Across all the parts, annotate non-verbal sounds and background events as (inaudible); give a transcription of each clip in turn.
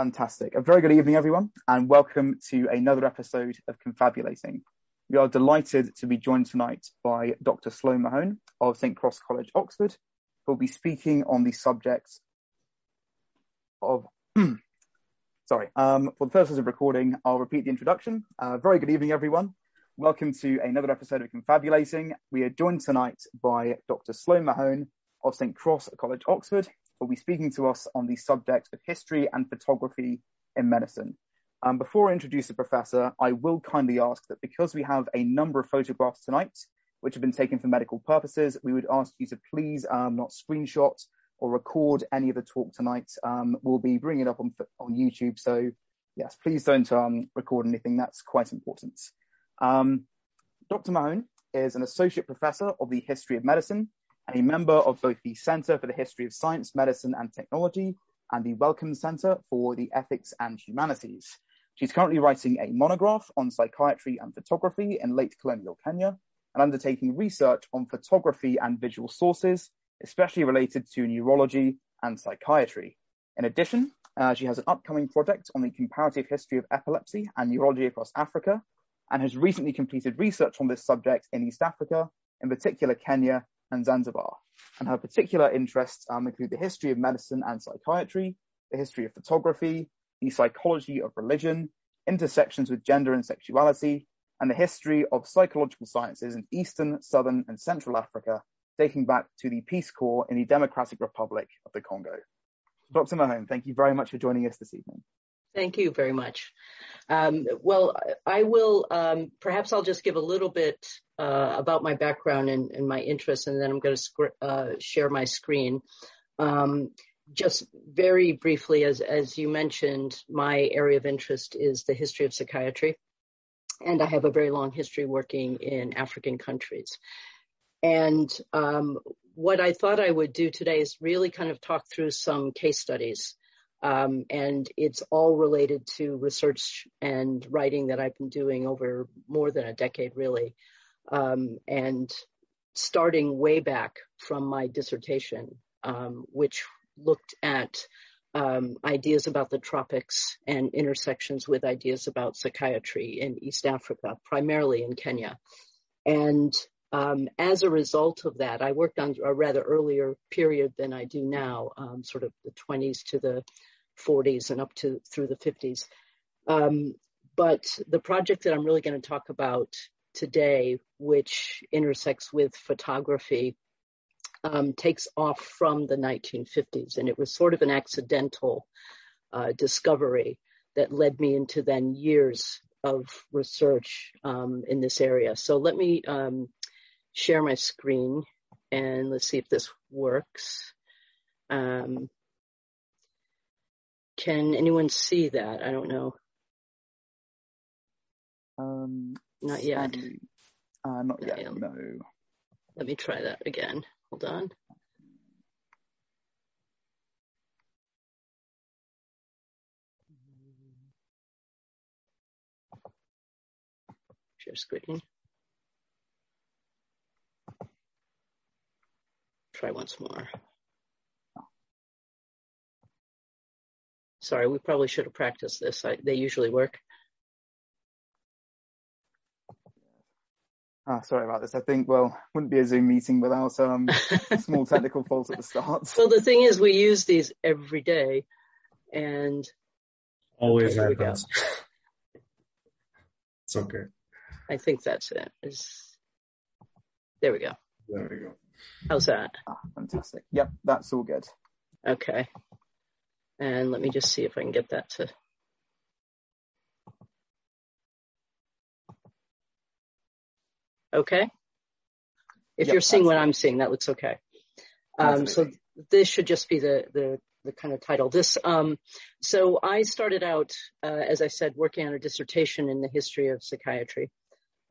Fantastic. A very good evening, everyone, and welcome to another episode of Confabulating. We are delighted to be joined tonight by Dr. Sloan Mahone of St. Cross College, Oxford, who will be speaking on the subject of, (clears throat) sorry, um, for the purposes of recording, I'll repeat the introduction. Uh, very good evening, everyone. Welcome to another episode of Confabulating. We are joined tonight by Dr. Sloan Mahone of St. Cross College, Oxford, will be speaking to us on the subject of history and photography in medicine. Um, before I introduce the professor, I will kindly ask that because we have a number of photographs tonight, which have been taken for medical purposes, we would ask you to please um, not screenshot or record any of the talk tonight. Um, we'll be bringing it up on, on YouTube. So yes, please don't um, record anything. That's quite important. Um, Dr. Mahone is an associate professor of the history of medicine and a member of both the Center for the History of Science, Medicine and Technology and the Wellcome Center for the Ethics and Humanities. She's currently writing a monograph on psychiatry and photography in late colonial Kenya and undertaking research on photography and visual sources, especially related to neurology and psychiatry. In addition, uh, she has an upcoming project on the comparative history of epilepsy and neurology across Africa and has recently completed research on this subject in East Africa, in particular Kenya and Zanzibar. And her particular interests um, include the history of medicine and psychiatry, the history of photography, the psychology of religion, intersections with gender and sexuality, and the history of psychological sciences in Eastern, Southern, and Central Africa, dating back to the Peace Corps in the Democratic Republic of the Congo. Dr. Mahone, thank you very much for joining us this evening. Thank you very much. Um, well, I will, um, perhaps I'll just give a little bit uh, about my background and, and, my interests, and then I'm going to uh, share my screen. Um, just very briefly, as, as you mentioned, my area of interest is the history of psychiatry, and I have a very long history working in African countries. And um, what I thought I would do today is really kind of talk through some case studies um, and it's all related to research and writing that I've been doing over more than a decade, really. Um, and starting way back from my dissertation, um, which looked at um, ideas about the tropics and intersections with ideas about psychiatry in East Africa, primarily in Kenya. And um, as a result of that, I worked on a rather earlier period than I do now, um, sort of the 20s to the 40s and up to through the 50s. Um, but the project that I'm really going to talk about today, which intersects with photography, um, takes off from the 1950s, and it was sort of an accidental uh, discovery that led me into then years of research um, in this area. So let me um, share my screen and let's see if this works. Um, can anyone see that? I don't know. Um, not yet. Uh, not yet. Um, no. Let me try that again. Hold on. Share screen. Try once more. Sorry, we probably should have practiced this. I, they usually work. Ah, sorry about this. I think, well, wouldn't be a Zoom meeting without um, small (laughs) technical faults at the start. So the thing is, we use these every day, and always okay, happens. it's okay. I think that's it. Is there we go. There we go. How's that? Ah, fantastic. Yep, that's all good. Okay. And let me just see if I can get that to. Okay. If yep, you're seeing what I'm seeing, that looks okay. Um, so this should just be the, the, the kind of title. This, um, so I started out, uh, as I said, working on a dissertation in the history of psychiatry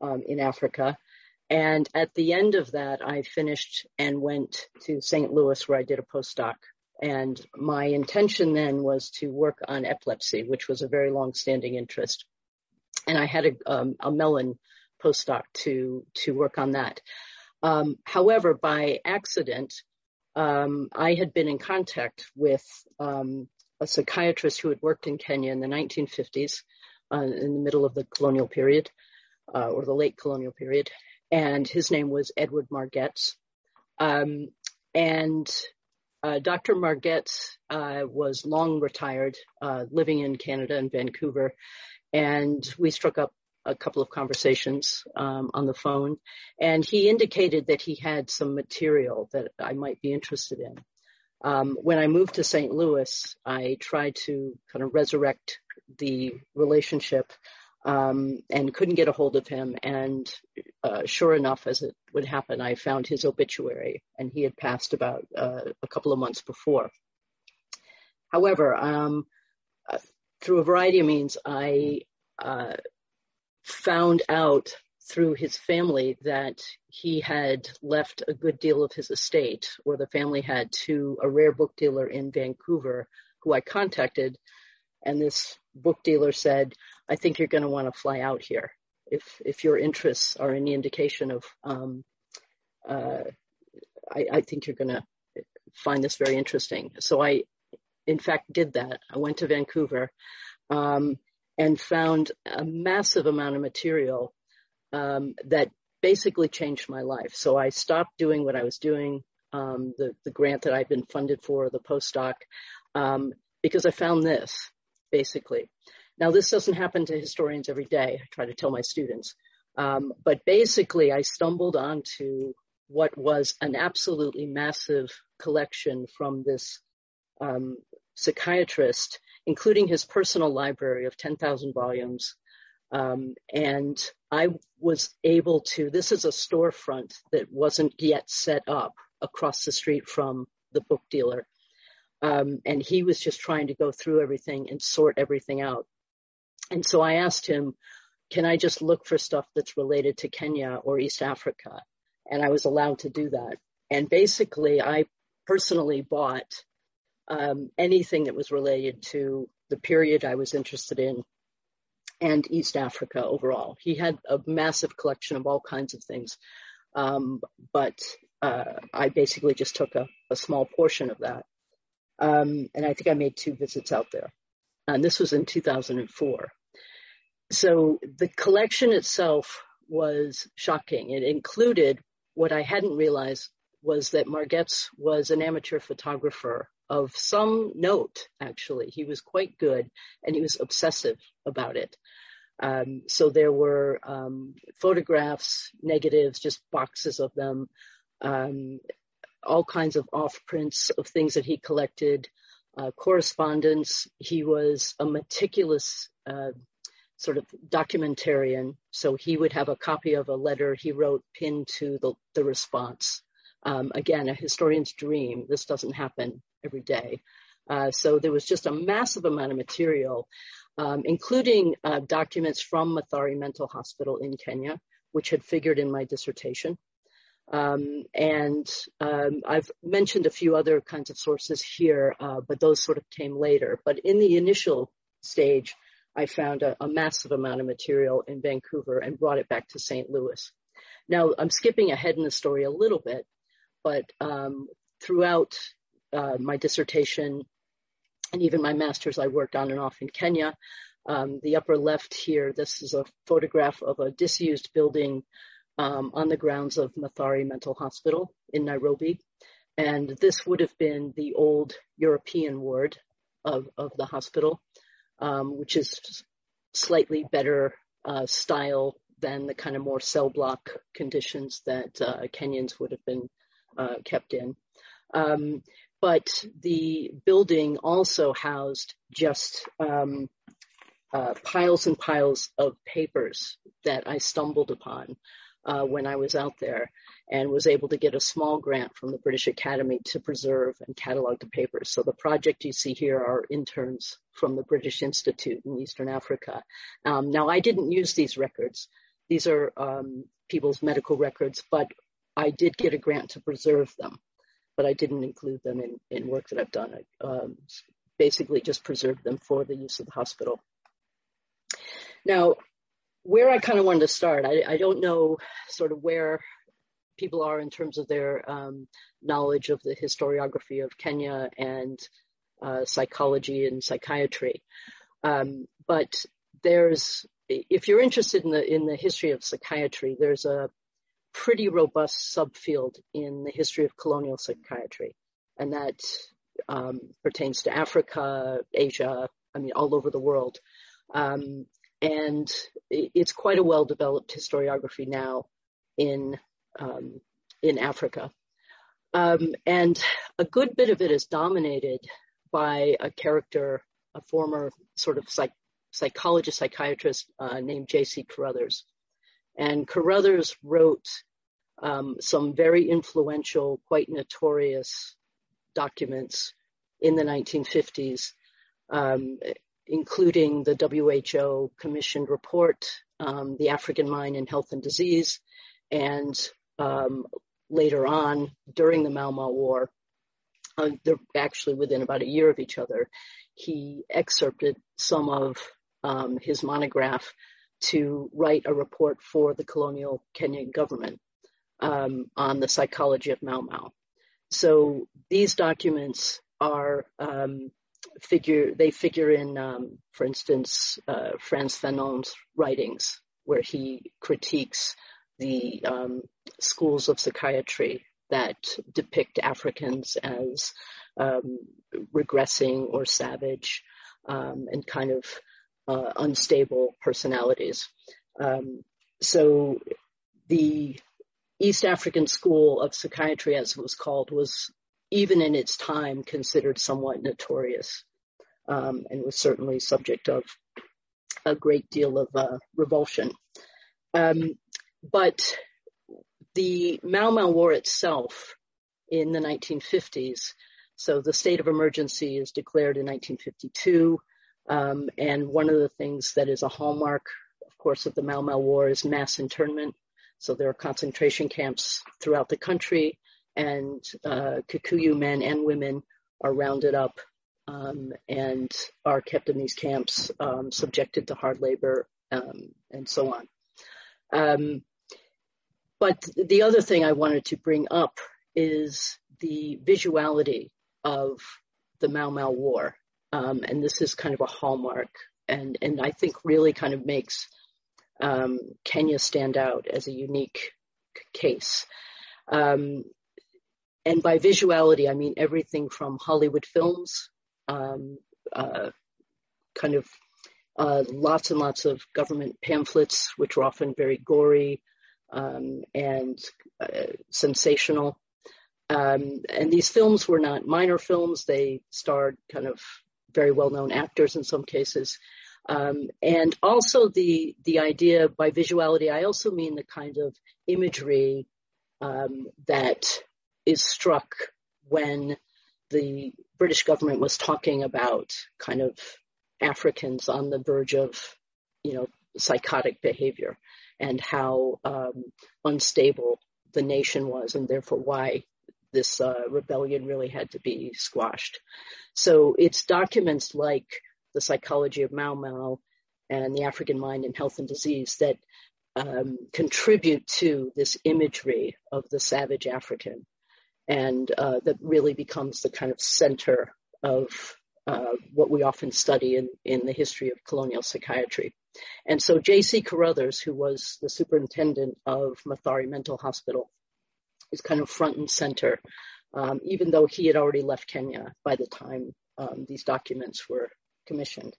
um, in Africa. And at the end of that, I finished and went to St. Louis where I did a postdoc and my intention then was to work on epilepsy, which was a very long-standing interest. And I had a, um, a Mellon postdoc to to work on that. Um, however, by accident, um, I had been in contact with um, a psychiatrist who had worked in Kenya in the 1950s, uh, in the middle of the colonial period, uh, or the late colonial period, and his name was Edward Margetts. Um, and uh, Dr. Margetts uh, was long retired, uh, living in Canada in Vancouver, and we struck up a couple of conversations um, on the phone, and he indicated that he had some material that I might be interested in. Um, when I moved to St. Louis, I tried to kind of resurrect the relationship um, and couldn't get a hold of him. And uh, sure enough, as it would happen, I found his obituary, and he had passed about uh, a couple of months before. However, um, uh, through a variety of means, I uh, found out through his family that he had left a good deal of his estate, or the family had, to a rare book dealer in Vancouver, who I contacted. And this book dealer said, I think you're going to want to fly out here if if your interests are any indication of. Um, uh, I, I think you're going to find this very interesting. So I, in fact, did that. I went to Vancouver um, and found a massive amount of material um, that basically changed my life. So I stopped doing what I was doing, um, the the grant that I'd been funded for, the postdoc, um, because I found this basically. Now, this doesn't happen to historians every day. I try to tell my students. Um, but basically, I stumbled onto what was an absolutely massive collection from this um, psychiatrist, including his personal library of 10,000 volumes. Um, and I was able to, this is a storefront that wasn't yet set up across the street from the book dealer. Um, and he was just trying to go through everything and sort everything out. And so I asked him, can I just look for stuff that's related to Kenya or East Africa? And I was allowed to do that. And basically, I personally bought um, anything that was related to the period I was interested in and East Africa overall. He had a massive collection of all kinds of things. Um, but uh, I basically just took a, a small portion of that. Um, and I think I made two visits out there. And this was in 2004 so the collection itself was shocking. It included what I hadn't realized was that Margetts was an amateur photographer of some note, actually. He was quite good and he was obsessive about it. Um, so there were um, photographs, negatives, just boxes of them, um, all kinds of off prints of things that he collected, uh, correspondence. He was a meticulous uh, sort of documentarian. So he would have a copy of a letter he wrote pinned to the, the response. Um, again, a historian's dream. This doesn't happen every day. Uh, so there was just a massive amount of material, um, including uh, documents from Mathari Mental Hospital in Kenya, which had figured in my dissertation. Um, and um, I've mentioned a few other kinds of sources here, uh, but those sort of came later. But in the initial stage, I found a, a, massive amount of material in Vancouver and brought it back to St. Louis. Now, I'm skipping ahead in the story a little bit, but um, throughout uh, my dissertation and even my master's, I worked on and off in Kenya. Um, the upper left here, this is a photograph of a disused building um, on the grounds of Mathari Mental Hospital in Nairobi. And this would have been the old European ward of, of the hospital um, which is slightly better uh, style than the kind of more cell block conditions that uh, Kenyans would have been uh, kept in. Um, but the building also housed just um, uh, piles and piles of papers that I stumbled upon uh, when I was out there and was able to get a small grant from the British Academy to preserve and catalog the papers. So the project you see here are interns from the British Institute in Eastern Africa. Um, now I didn't use these records. These are um, people's medical records, but I did get a grant to preserve them, but I didn't include them in, in work that I've done. I um, basically just preserved them for the use of the hospital. Now, where I kind of wanted to start, I, I don't know sort of where people are in terms of their um, knowledge of the historiography of Kenya and uh, psychology and psychiatry. Um, but there's, if you're interested in the in the history of psychiatry, there's a pretty robust subfield in the history of colonial psychiatry, and that um, pertains to Africa, Asia, I mean, all over the world. Um, and it's quite a well-developed historiography now in um, in Africa. Um, and a good bit of it is dominated by a character, a former sort of psych- psychologist, psychiatrist uh, named J.C. Carothers. And Carothers wrote um, some very influential, quite notorious documents in the 1950s, um, including the WHO commissioned report, um, The African Mind in Health and Disease, and um, later on during the Mau Mau War, uh, they're actually within about a year of each other, he excerpted some of um, his monograph to write a report for the colonial Kenyan government um, on the psychology of Mau Mau. So these documents are um, figure they figure in, um, for instance, uh, Frantz Fanon's writings, where he critiques the um, schools of psychiatry that depict Africans as um, regressing or savage um, and kind of uh, unstable personalities. Um, so the East African School of Psychiatry, as it was called, was even in its time considered somewhat notorious um, and was certainly subject of a great deal of uh, revulsion. Um, but the Mau Mau War itself in the 1950s, so the state of emergency is declared in 1952, um, and one of the things that is a hallmark, of course, of the Mau Mau War is mass internment. So there are concentration camps throughout the country, and uh, Kikuyu men and women are rounded up um, and are kept in these camps, um, subjected to hard labor, um, and so on. Um, but the other thing I wanted to bring up is the visuality of the Mau Mau War, um, and this is kind of a hallmark, and and I think really kind of makes um, Kenya stand out as a unique case. Um, and by visuality, I mean everything from Hollywood films, um, uh, kind of uh, lots and lots of government pamphlets, which were often very gory um, and uh, sensational. Um, and these films were not minor films; they starred kind of very well-known actors in some cases. Um, and also the the idea by visuality, I also mean the kind of imagery um, that is struck when the British government was talking about kind of Africans on the verge of, you know, psychotic behavior and how um, unstable the nation was and therefore why this uh, rebellion really had to be squashed. So it's documents like the psychology of Mau Mau and the African mind in health and disease that um, contribute to this imagery of the savage African and uh, that really becomes the kind of center of uh, what we often study in, in the history of colonial psychiatry. And so J.C. Carothers, who was the superintendent of Mathari Mental Hospital, is kind of front and center, um, even though he had already left Kenya by the time um, these documents were commissioned.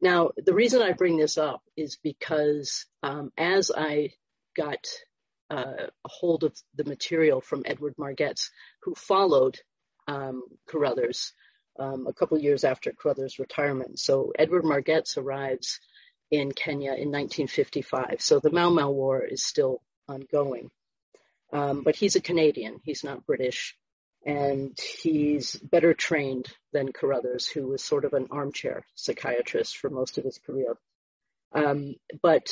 Now, the reason I bring this up is because um, as I got uh, a hold of the material from Edward Margetts, who followed um, Carothers um, a couple years after Carothers' retirement. So Edward Margetts arrives in Kenya in 1955. So the Mau Mau War is still ongoing. Um, but he's a Canadian, he's not British, and he's better trained than Carothers, who was sort of an armchair psychiatrist for most of his career. Um, but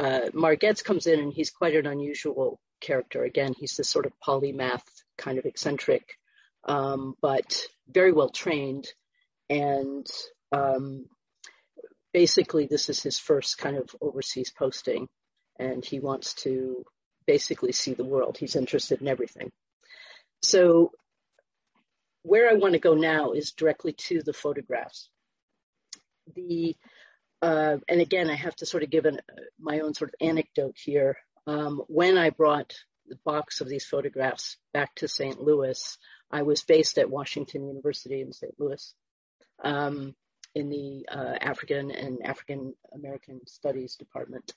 uh, Margetts comes in and he's quite an unusual character. Again, he's this sort of polymath, kind of eccentric, um, but very well trained. And um, basically, this is his first kind of overseas posting, and he wants to basically see the world. He's interested in everything. So where I want to go now is directly to the photographs. The uh, and again, I have to sort of give an, my own sort of anecdote here. Um, when I brought the box of these photographs back to St. Louis, I was based at Washington University in St. Louis um, in the uh, African and African American Studies department.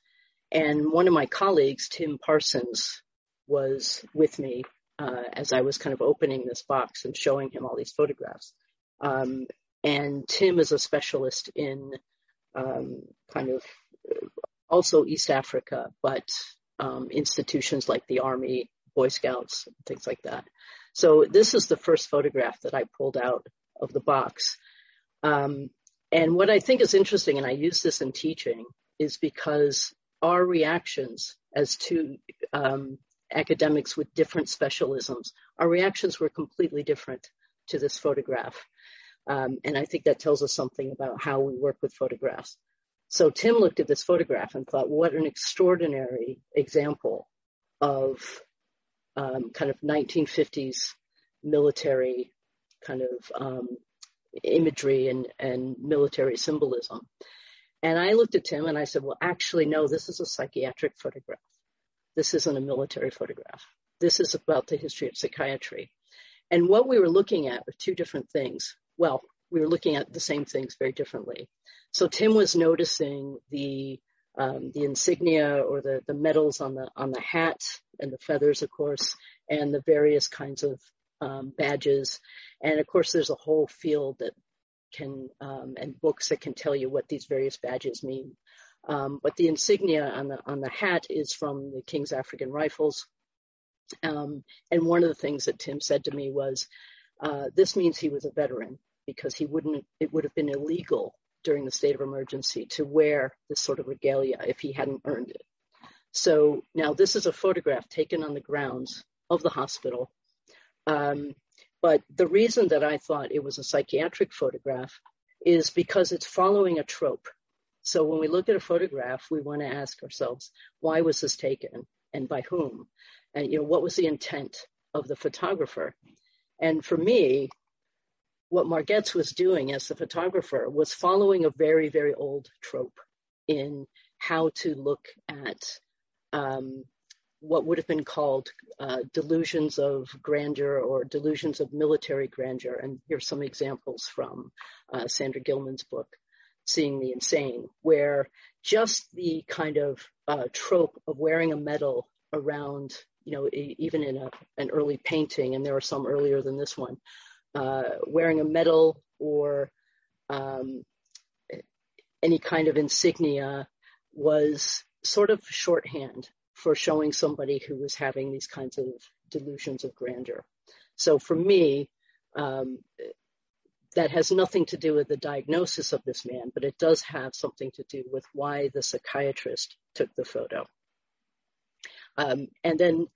And one of my colleagues, Tim Parsons, was with me uh, as I was kind of opening this box and showing him all these photographs. Um, and Tim is a specialist in um, kind of also East Africa, but um, institutions like the Army, Boy Scouts, things like that. So this is the first photograph that I pulled out of the box. Um, and what I think is interesting, and I use this in teaching, is because our reactions as to um, academics with different specialisms, our reactions were completely different to this photograph. Um, and I think that tells us something about how we work with photographs. So Tim looked at this photograph and thought, what an extraordinary example of um, kind of 1950s military kind of um, imagery and, and military symbolism. And I looked at Tim and I said, well, actually, no, this is a psychiatric photograph. This isn't a military photograph. This is about the history of psychiatry. And what we were looking at were two different things. Well, we were looking at the same things very differently. So Tim was noticing the um, the insignia or the, the medals on the on the hat and the feathers, of course, and the various kinds of um, badges. And of course, there's a whole field that can um, and books that can tell you what these various badges mean. Um, but the insignia on the on the hat is from the King's African Rifles. Um, and one of the things that Tim said to me was, "This means he was a veteran because he wouldn't. It would have been illegal during the state of emergency to wear this sort of regalia if he hadn't earned it." So now this is a photograph taken on the grounds of the hospital. Um, but the reason that I thought it was a psychiatric photograph is because it's following a trope. So when we look at a photograph, we want to ask ourselves, why was this taken and by whom? And, you know, what was the intent of the photographer? And for me, what Margetts was doing as the photographer was following a very, very old trope in how to look at um, what would have been called uh, delusions of grandeur or delusions of military grandeur. And here's some examples from uh, Sander Gilman's book, Seeing the Insane, where just the kind of uh, trope of wearing a medal around, you know, even in a, an early painting, and there are some earlier than this one, uh, wearing a medal or um, any kind of insignia was sort of shorthand for showing somebody who was having these kinds of delusions of grandeur. So for me, um, that has nothing to do with the diagnosis of this man, but it does have something to do with why the psychiatrist took the photo. Um, and then,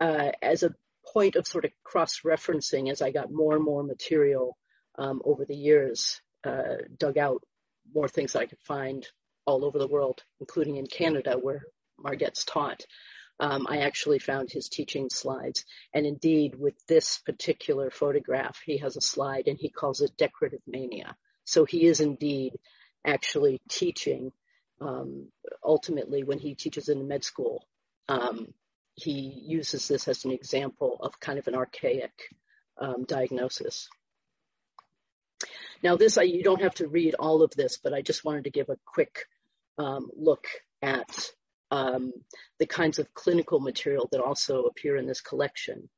uh, as a point of sort of cross-referencing, as I got more and more material um, over the years, uh, dug out more things that I could find all over the world, including in Canada, where Margetts taught. Um, I actually found his teaching slides. And indeed, with this particular photograph, he has a slide and he calls it decorative mania. So he is indeed actually teaching, um, ultimately, when he teaches in med school. Um, he uses this as an example of kind of an archaic um, diagnosis. Now, this, I, you don't have to read all of this, but I just wanted to give a quick um, look at um, the kinds of clinical material that also appear in this collection.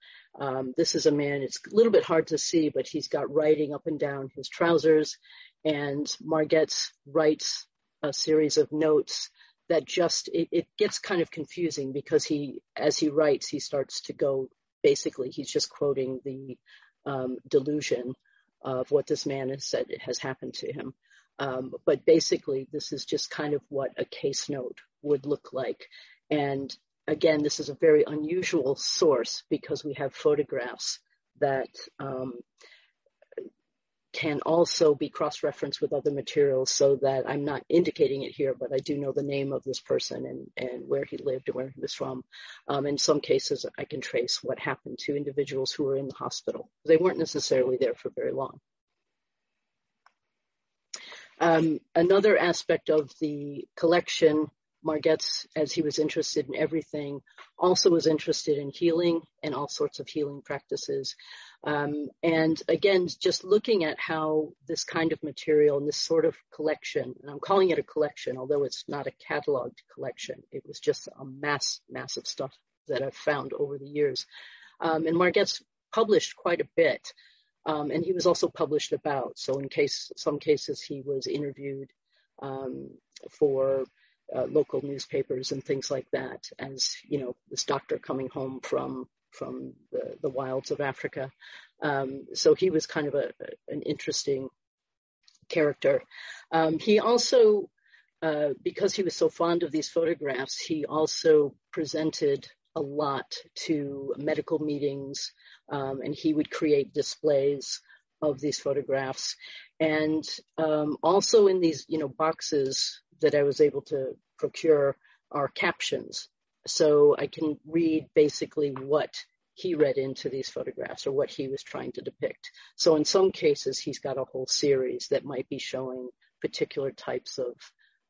Um, this is a man, it's a little bit hard to see, but he's got writing up and down his trousers, and Margetts writes a series of notes that just, it, it gets kind of confusing because he, as he writes, he starts to go, basically, he's just quoting the um, delusion of what this man has said has happened to him. Um, but basically, this is just kind of what a case note would look like. And again, this is a very unusual source because we have photographs that um, can also be cross-referenced with other materials so that I'm not indicating it here, but I do know the name of this person and, and where he lived and where he was from. Um, in some cases, I can trace what happened to individuals who were in the hospital. They weren't necessarily there for very long. Um, another aspect of the collection Margetts, as he was interested in everything, also was interested in healing and all sorts of healing practices. Um, and again, just looking at how this kind of material and this sort of collection, and I'm calling it a collection, although it's not a cataloged collection, it was just a mass, massive stuff that I've found over the years. Um, and Margetts published quite a bit. Um, and he was also published about. So in case, some cases he was interviewed um, for uh, local newspapers and things like that as you know this doctor coming home from from the, the wilds of Africa. Um, so he was kind of a, an interesting character. Um, he also, uh, because he was so fond of these photographs, he also presented a lot to medical meetings, um, and he would create displays of these photographs. And um, also in these, you know, boxes that I was able to procure are captions. So I can read basically what he read into these photographs or what he was trying to depict. So in some cases, he's got a whole series that might be showing particular types of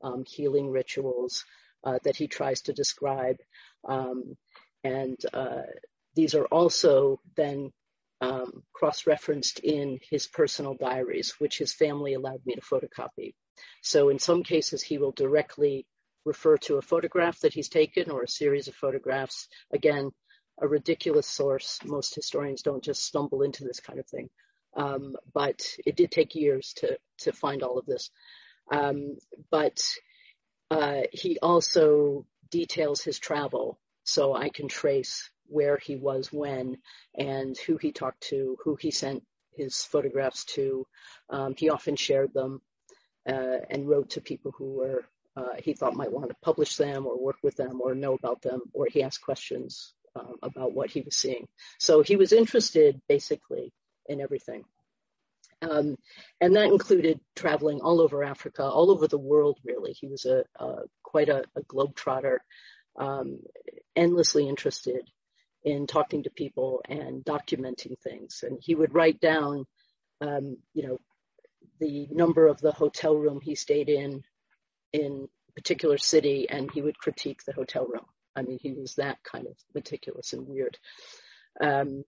um, healing rituals uh, that he tries to describe. Um, and uh, these are also then um, cross-referenced in his personal diaries, which his family allowed me to photocopy. So in some cases, he will directly refer to a photograph that he's taken or a series of photographs. Again, a ridiculous source. Most historians don't just stumble into this kind of thing. Um, but it did take years to, to find all of this. Um, but uh, he also details his travel so I can trace where he was when and who he talked to, who he sent his photographs to. Um, he often shared them uh, and wrote to people who were uh, he thought might want to publish them or work with them or know about them, or he asked questions um, about what he was seeing. So he was interested basically in everything. Um, and that included traveling all over Africa, all over the world, really. He was a, a quite a, a globetrotter, um, endlessly interested in talking to people and documenting things. And he would write down, um, you know, the number of the hotel room he stayed in in a particular city, and he would critique the hotel room. I mean, he was that kind of meticulous and weird. Um,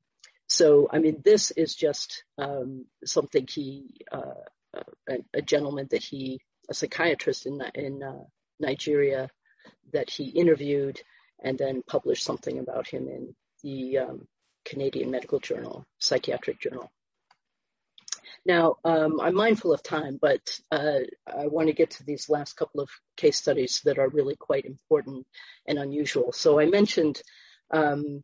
so, I mean, this is just um, something he, uh, a, a, gentleman that he, a psychiatrist in in uh, Nigeria, that he interviewed and then published something about him in the um, Canadian Medical Journal, Psychiatric Journal. Now, um, I'm mindful of time, but uh, I want to get to these last couple of case studies that are really quite important and unusual. So I mentioned um,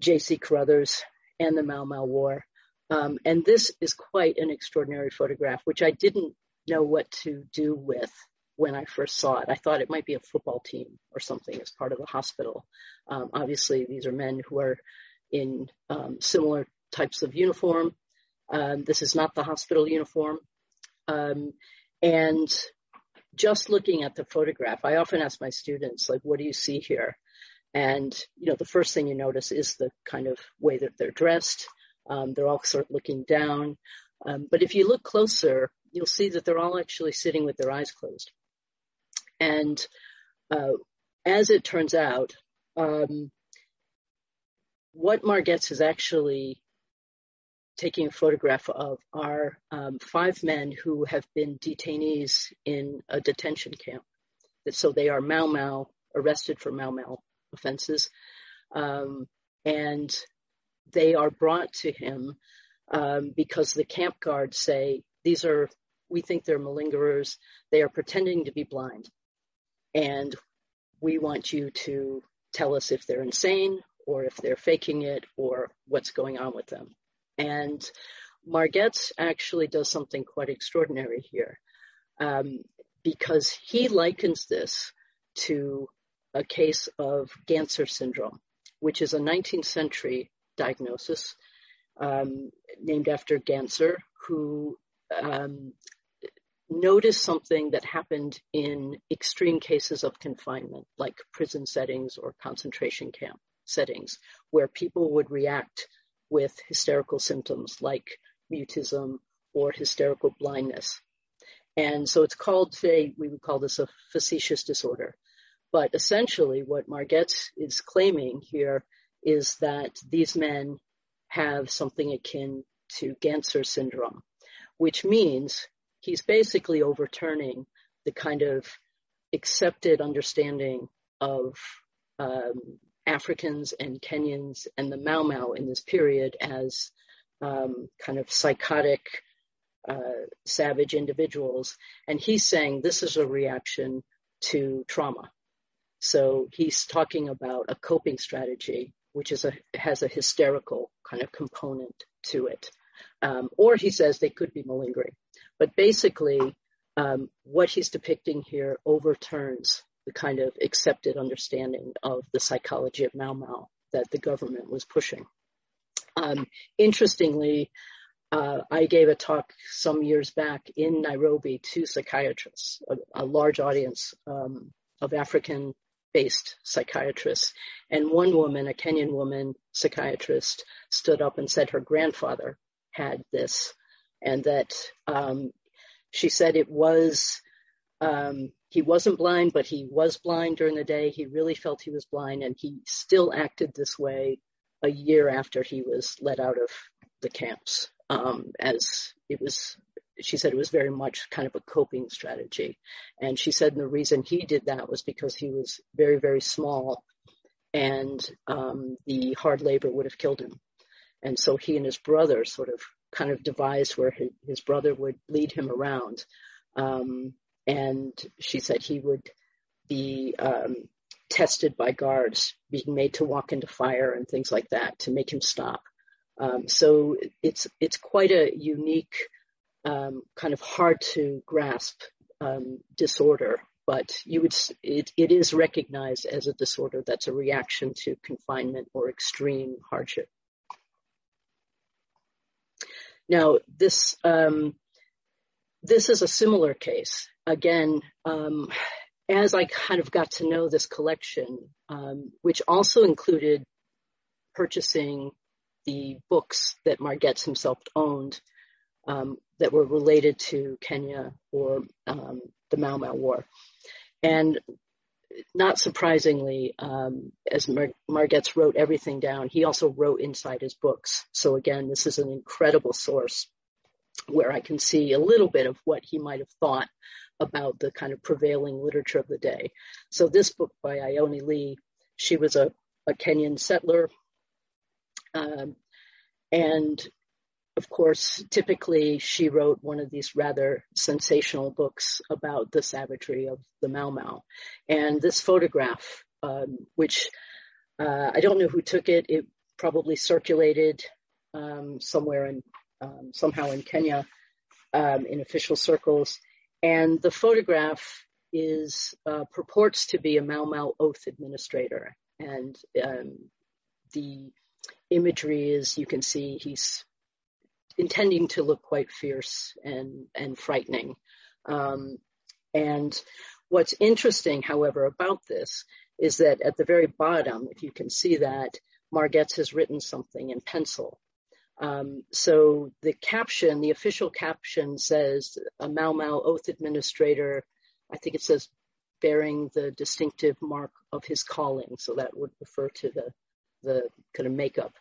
J.C. Carothers and the Mau Mau War. Um, and this is quite an extraordinary photograph, which I didn't know what to do with when I first saw it. I thought it might be a football team or something as part of a hospital. Um, obviously, these are men who are in um, similar types of uniform. Um, this is not the hospital uniform. Um, and just looking at the photograph, I often ask my students, like, what do you see here? And, you know, the first thing you notice is the kind of way that they're dressed. Um, they're all sort of looking down. Um, but if you look closer, you'll see that they're all actually sitting with their eyes closed. And uh, as it turns out, um, what Margetts is actually taking a photograph of are um, five men who have been detainees in a detention camp. So they are Mau Mau, arrested for Mau Mau offenses. Um, and they are brought to him um, because the camp guards say, these are, we think they're malingerers. They are pretending to be blind. And we want you to tell us if they're insane or if they're faking it or what's going on with them. And Margetts actually does something quite extraordinary here um, because he likens this to a case of Ganser syndrome, which is a 19th century diagnosis um, named after Ganser, who um, noticed something that happened in extreme cases of confinement, like prison settings or concentration camp settings, where people would react with hysterical symptoms like mutism or hysterical blindness. And so it's called today, we would call this a factitious disorder. But essentially, what Margetts is claiming here is that these men have something akin to Ganser syndrome, which means he's basically overturning the kind of accepted understanding of um, Africans and Kenyans and the Mau Mau in this period as um, kind of psychotic, uh, savage individuals. And he's saying this is a reaction to trauma. So he's talking about a coping strategy, which is a, has a hysterical kind of component to it. Um, or he says they could be malingering. But basically, um, what he's depicting here overturns the kind of accepted understanding of the psychology of Mau Mau that the government was pushing. Um, interestingly, uh, I gave a talk some years back in Nairobi to psychiatrists, a, a large audience um, of African based psychiatrists. And one woman, a Kenyan woman psychiatrist, stood up and said her grandfather had this and that um, she said it was um, he wasn't blind, but he was blind during the day. He really felt he was blind, and he still acted this way a year after he was let out of the camps. Um, as it was, she said it was very much kind of a coping strategy, and she said the reason he did that was because he was very, very small, and um, the hard labor would have killed him. And so he and his brother sort of kind of devised where his, his brother would lead him around. Um, and she said he would be um, tested by guards, being made to walk into fire and things like that to make him stop. Um, so it's it's quite a unique, um, kind of hard to grasp um, disorder, but you would it, it is recognized as a disorder that's a reaction to confinement or extreme hardship. Now, this um, this is a similar case. Again, um, as I kind of got to know this collection, um, which also included purchasing the books that Margetts himself owned um, that were related to Kenya or the Mau Mau War. And not surprisingly, as Mar- Margetts wrote everything down, he also wrote inside his books. So again, this is an incredible source where I can see a little bit of what he might have thought about the kind of prevailing literature of the day. So this book by Ione Leigh, she was a, a Kenyan settler. Um, and of course, typically she wrote one of these rather sensational books about the savagery of the Mau Mau. And this photograph, um, which uh, I don't know who took it, it probably circulated um, somewhere in um, somehow in Kenya um, in official circles. And the photograph is uh, purports to be a Mau Mau oath administrator, and um, the imagery is you can see he's intending to look quite fierce and, and frightening. Um, and what's interesting, however, about this is that at the very bottom, if you can see that, Margetts has written something in pencil. Um, so the caption, the official caption says, a Mau Mau oath administrator, I think it says bearing the distinctive mark of his calling. So that would refer to the, the kind of makeup.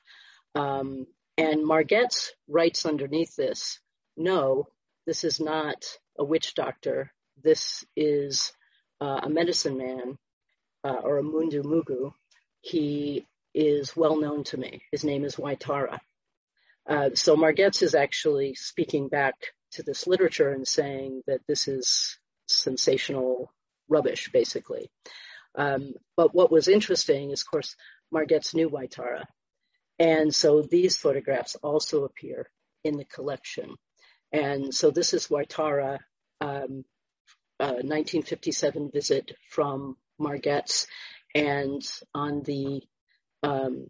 Um, and Margetts writes underneath this, no, this is not a witch doctor. This is uh, a medicine man uh, or a Mundu Mugu. He is well known to me. His name is Waitara. Uh, so Margetts is actually speaking back to this literature and saying that this is sensational rubbish, basically. Um, but what was interesting is, of course, Margetts knew Waitara. And so these photographs also appear in the collection. And so this is Waitara, um, 1957 visit from Margetts. And on the um,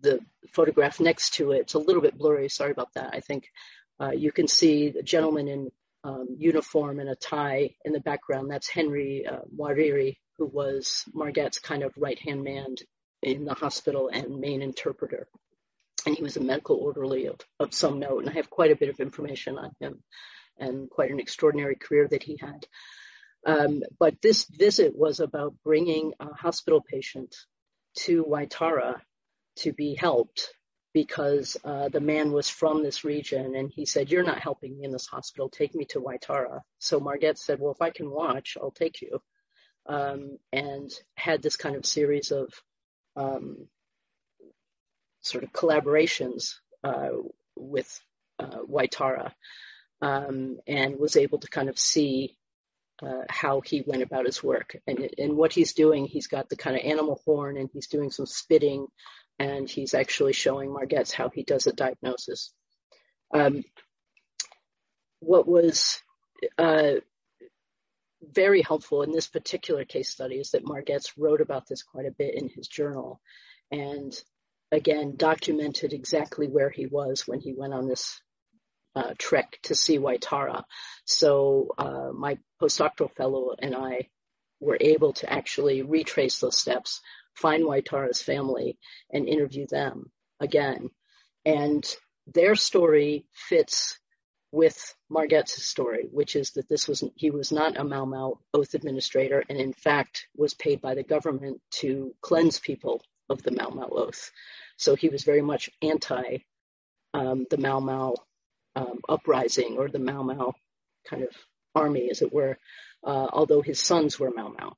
the photograph next to it, it's a little bit blurry. Sorry about that. I think Uh, you can see the gentleman in um, uniform and a tie in the background. That's Henry uh, Wariri, who was Margetts' kind of right-hand man in the hospital and main interpreter. And he was a medical orderly of, of some note. And I have quite a bit of information on him and quite an extraordinary career that he had. Um, but this visit was about bringing a hospital patient to Waitara to be helped because uh, the man was from this region and he said, You're not helping me in this hospital. Take me to Waitara. So Margette said, Well, if I can watch, I'll take you. Um, and had this kind of series of um, sort of collaborations uh, with uh, Waitara um, and was able to kind of see uh, how he went about his work. And, and what he's doing, he's got the kind of animal horn and he's doing some spitting and he's actually showing Margetts how he does a diagnosis. Um, what was uh, very helpful in this particular case study is that Margetts wrote about this quite a bit in his journal, and again documented exactly where he was when he went on this uh, trek to see Waitara. So uh, my postdoctoral fellow and I were able to actually retrace those steps find Waitara's family and interview them again. And their story fits with Margetts' story, which is that this was he was not a Mau Mau oath administrator, and in fact was paid by the government to cleanse people of the Mau Mau oath. So he was very much anti um, the Mau Mau um, uprising or the Mau Mau kind of army, as it were, uh, although his sons were Mau Mau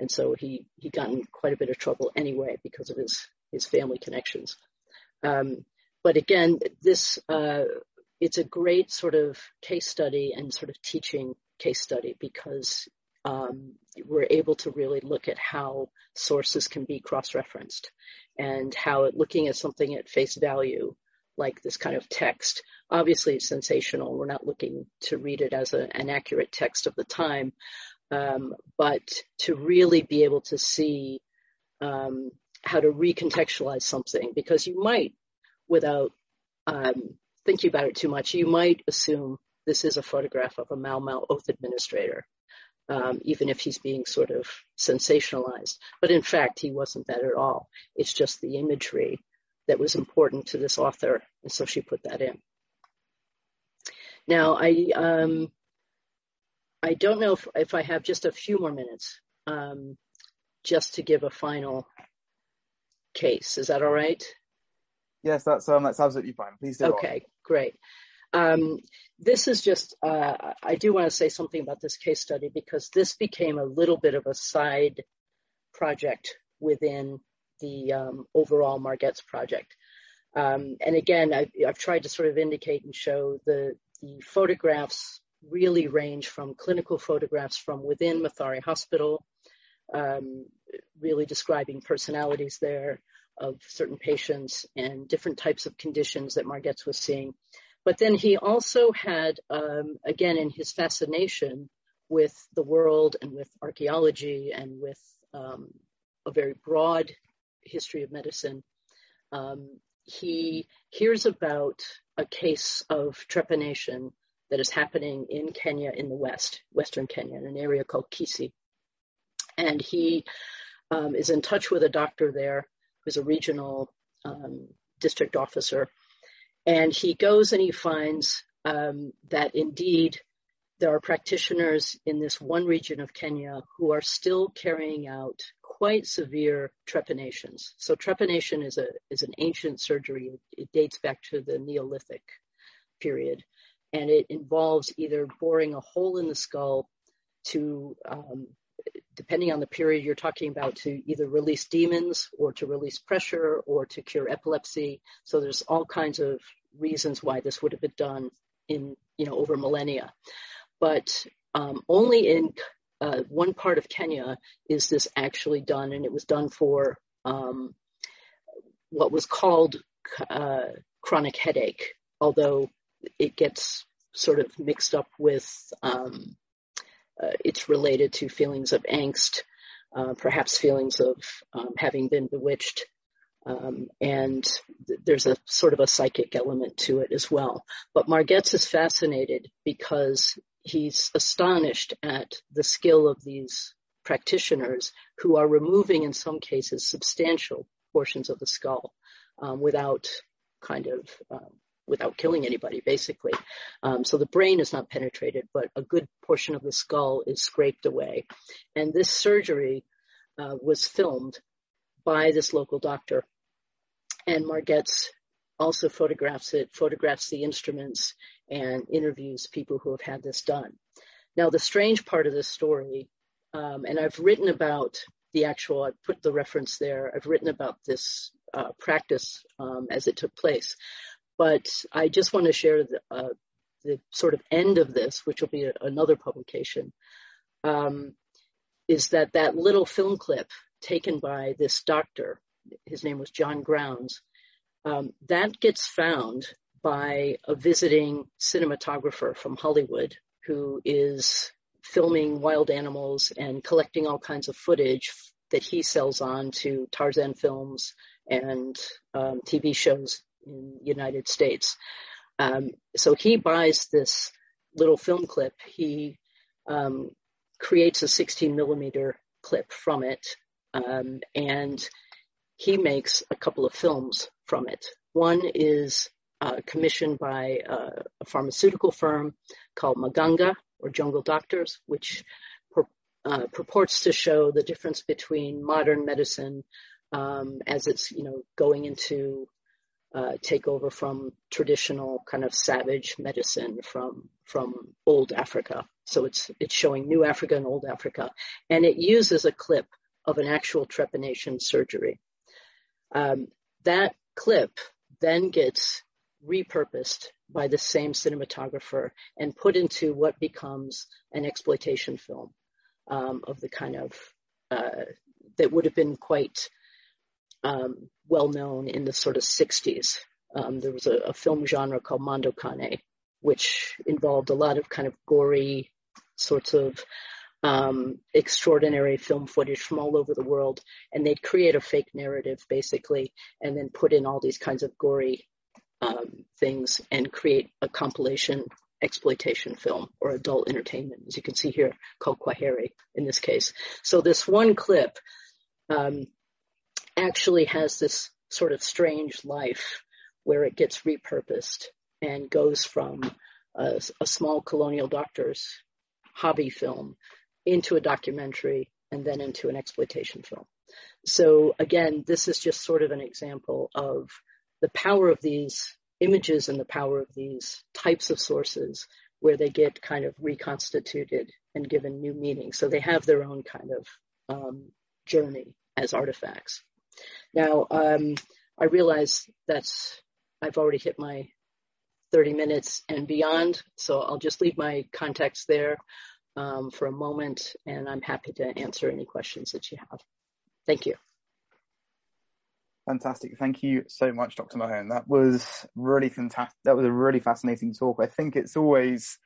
and so he he got in quite a bit of trouble anyway because of his his family connections. Um, but again, this uh, it's a great sort of case study and sort of teaching case study because um, we're able to really look at how sources can be cross-referenced and how looking at something at face value like this kind of text obviously it's sensational we're not looking to read it as a, an accurate text of the time um, but to really be able to see um, how to recontextualize something, because you might, without um, thinking about it too much, you might assume this is a photograph of a Mau Mau oath administrator, um, even if he's being sort of sensationalized. But in fact, he wasn't that at all. It's just the imagery that was important to this author, and so she put that in. Now, I um, I don't know if, if I have just a few more minutes um, just to give a final case. Is that all right? Yes, that's um, that's absolutely fine. Please do. Okay, on. great. Um, this is just, uh, I do want to say something about this case study because this became a little bit of a side project within the um, overall Margetts project. Um, and again, I've, I've, tried to sort of indicate and show the, the photographs really range from clinical photographs from within Mathari Hospital, um, really describing personalities there of certain patients and different types of conditions that Margetts was seeing. But then he also had, um, again, in his fascination with the world and with archaeology and with um, a very broad history of medicine, um, he hears about a case of trepanation that is happening in Kenya in the west, western Kenya, in an area called Kisii. And he um, is in touch with a doctor there who's a regional um, district officer. And he goes and he finds um, that indeed there are practitioners in this one region of Kenya who are still carrying out quite severe trepanations. So trepanation is a is an ancient surgery. It, dates back to the Neolithic period, and it involves either boring a hole in the skull to, um, depending on the period you're talking about, to either release demons or to release pressure or to cure epilepsy. So there's all kinds of reasons why this would have been done in, you know, over millennia. But um, only in uh, one part of Kenya is this actually done, and it was done for um, what was called uh, chronic headache, although it gets sort of mixed up with um, uh, it's related to feelings of angst, uh, perhaps feelings of um, having been bewitched, Um, and th- there's a sort of a psychic element to it as well. But Margetts is fascinated because he's astonished at the skill of these practitioners who are removing, in some cases, substantial portions of the skull um, without kind of um, without killing anybody, basically. Um, so the brain is not penetrated, but a good portion of the skull is scraped away. And this surgery uh, was filmed by this local doctor. And Margetts also photographs it, photographs the instruments, and interviews people who have had this done. Now, the strange part of this story, um, and I've written about the actual, I put the reference there, I've written about this uh, practice um, as it took place. But I just want to share the, uh, the sort of end of this, which will be a, another publication, um, is that that little film clip taken by this doctor, his name was John Grounds, um, that gets found by a visiting cinematographer from Hollywood who is filming wild animals and collecting all kinds of footage that he sells on to Tarzan films and um, TV shows in the United States. Um, so he buys this little film clip. He um, creates a 16 millimeter clip from it, um, and he makes a couple of films from it. One is uh, commissioned by uh, a pharmaceutical firm called Maganga or Jungle Doctors, which pur- uh, purports to show the difference between modern medicine um, as it's you know going into uh, take over from traditional kind of savage medicine from from old Africa. So it's it's showing new Africa and old Africa, and it uses a clip of an actual trepanation surgery. Um, that clip then gets repurposed by the same cinematographer and put into what becomes an exploitation film um, of the kind of uh, that would have been quite um, well known in the sort of 60s. Um, there was a, a, film genre called Mondo Cane, which involved a lot of kind of gory sorts of um, extraordinary film footage from all over the world, and they'd create a fake narrative basically, and then put in all these kinds of gory um, things and create a compilation exploitation film or adult entertainment, as you can see here, called Kwaheri in this case. So this one clip um, actually has this sort of strange life where it gets repurposed and goes from a, a small colonial doctor's hobby film into a documentary and then into an exploitation film. So again, this is just sort of an example of the power of these images and the power of these types of sources where they get kind of reconstituted and given new meaning. So they have their own kind of um, journey as artifacts. Now, um, I realize that's, I've already hit my 30 minutes and beyond, so I'll just leave my context there um, for a moment, and I'm happy to answer any questions that you have. Thank you. Fantastic. Thank you so much, Dr. Mahone. That was really fantastic. That was a really fascinating talk. I think it's always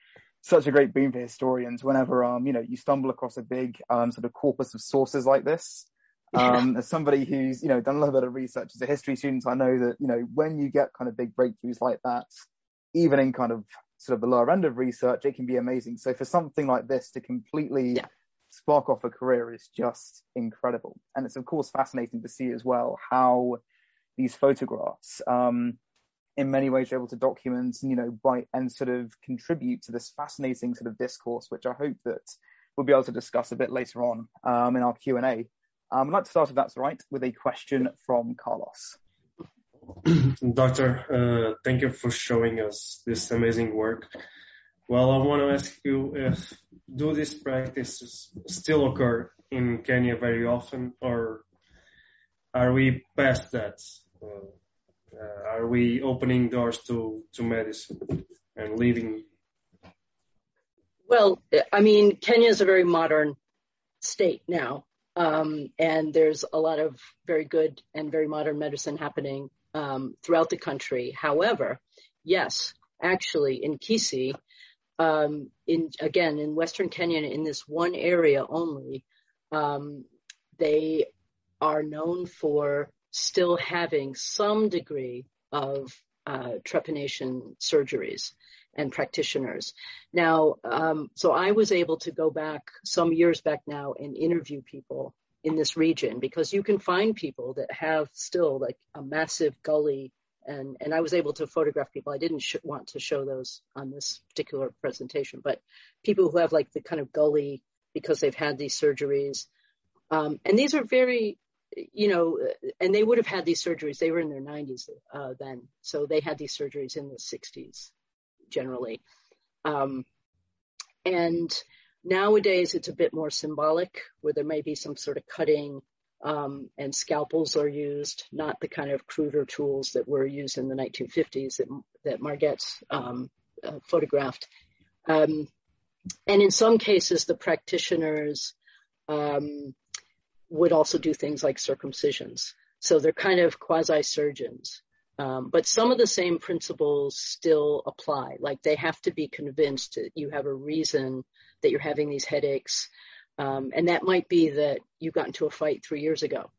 such a great boon for historians whenever, um, you know, you stumble across a big, um, sort of corpus of sources like this. Um, as somebody who's, you know, done a little bit of research as a history student, I know that, you know, when you get kind of big breakthroughs like that, even in kind of sort of the lower end of research, it can be amazing. So for something like this to completely yeah. spark off a career is just incredible. And it's of course fascinating to see as well how these photographs, um, in many ways are able to document, you know, by and sort of contribute to this fascinating sort of discourse, which I hope that we'll be able to discuss a bit later on um, in our Q and A. Um, I'd like to start, if that's right, with a question from Carlos. (clears throat) Doctor, uh, thank you for showing us this amazing work. Well, I want to ask you if do these practices still occur in Kenya very often, or are we past that? Uh, are we opening doors to to medicine and leaving? Well, I mean, Kenya is a very modern state now. Um, and there's a lot of very good and very modern medicine happening um, throughout the country. However, yes, actually in Kisii, um, in again in Western Kenya, in this one area only, um, they are known for still having some degree of uh, trepanation surgeries and practitioners. Now, um, so I was able to go back some years back now and interview people in this region because you can find people that have still like a massive gully and and I was able to photograph people. I didn't sh- want to show those on this particular presentation, but people who have like the kind of gully because they've had these surgeries, um, and these are very, you know, and they would have had these surgeries. They were in their 90s uh, then, so they had these surgeries in the 60s generally, um, and nowadays it's a bit more symbolic, where there may be some sort of cutting um, and scalpels are used, not the kind of cruder tools that were used in the 1950s that, that um, uh, photographed. Um, and in some cases, the practitioners um, would also do things like circumcisions. So they're kind of quasi surgeons. Um, but some of the same principles still apply. Like they have to be convinced that you have a reason that you're having these headaches. Um, and that might be that you got into a fight three years ago,